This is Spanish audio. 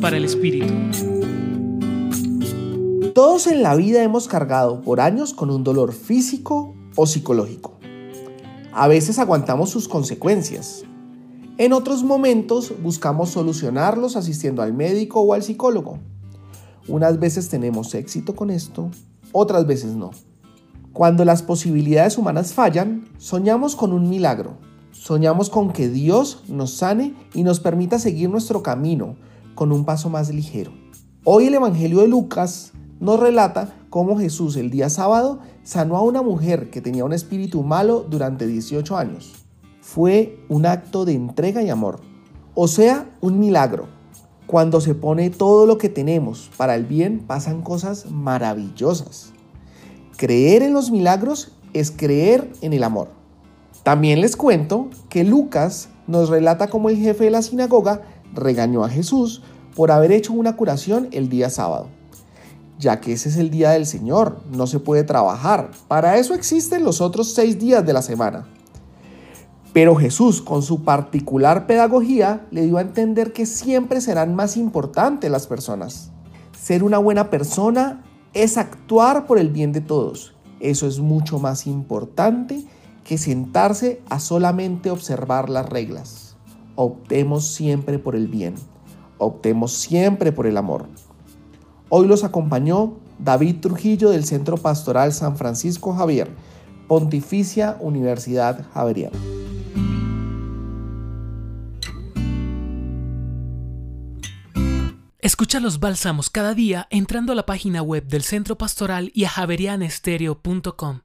Para el Espíritu. Todos en la vida hemos cargado por años con un dolor físico o psicológico. A veces aguantamos sus consecuencias. En otros momentos buscamos solucionarlos asistiendo al médico o al psicólogo. Unas veces tenemos éxito con esto, otras veces no. Cuando las posibilidades humanas fallan, soñamos con un milagro. Soñamos con que Dios nos sane y nos permita seguir nuestro camino con un paso más ligero. Hoy el Evangelio de Lucas nos relata cómo Jesús el día sábado sanó a una mujer que tenía un espíritu malo durante 18 años. Fue un acto de entrega y amor, o sea, un milagro. Cuando se pone todo lo que tenemos para el bien, pasan cosas maravillosas. Creer en los milagros es creer en el amor. También les cuento que Lucas nos relata cómo el jefe de la sinagoga regañó a Jesús por haber hecho una curación el día sábado ya que ese es el día del Señor, no se puede trabajar. Para eso existen los otros seis días de la semana. Pero Jesús, con su particular pedagogía, le dio a entender que siempre serán más importantes las personas. Ser una buena persona es actuar por el bien de todos. Eso es mucho más importante que sentarse a solamente observar las reglas. Optemos siempre por el bien. Optemos siempre por el amor. Hoy los acompañó David Trujillo del Centro Pastoral San Francisco Javier, Pontificia Universidad Javeriana. Escucha los bálsamos cada día entrando a la página web del Centro Pastoral y a javerianestereo.com.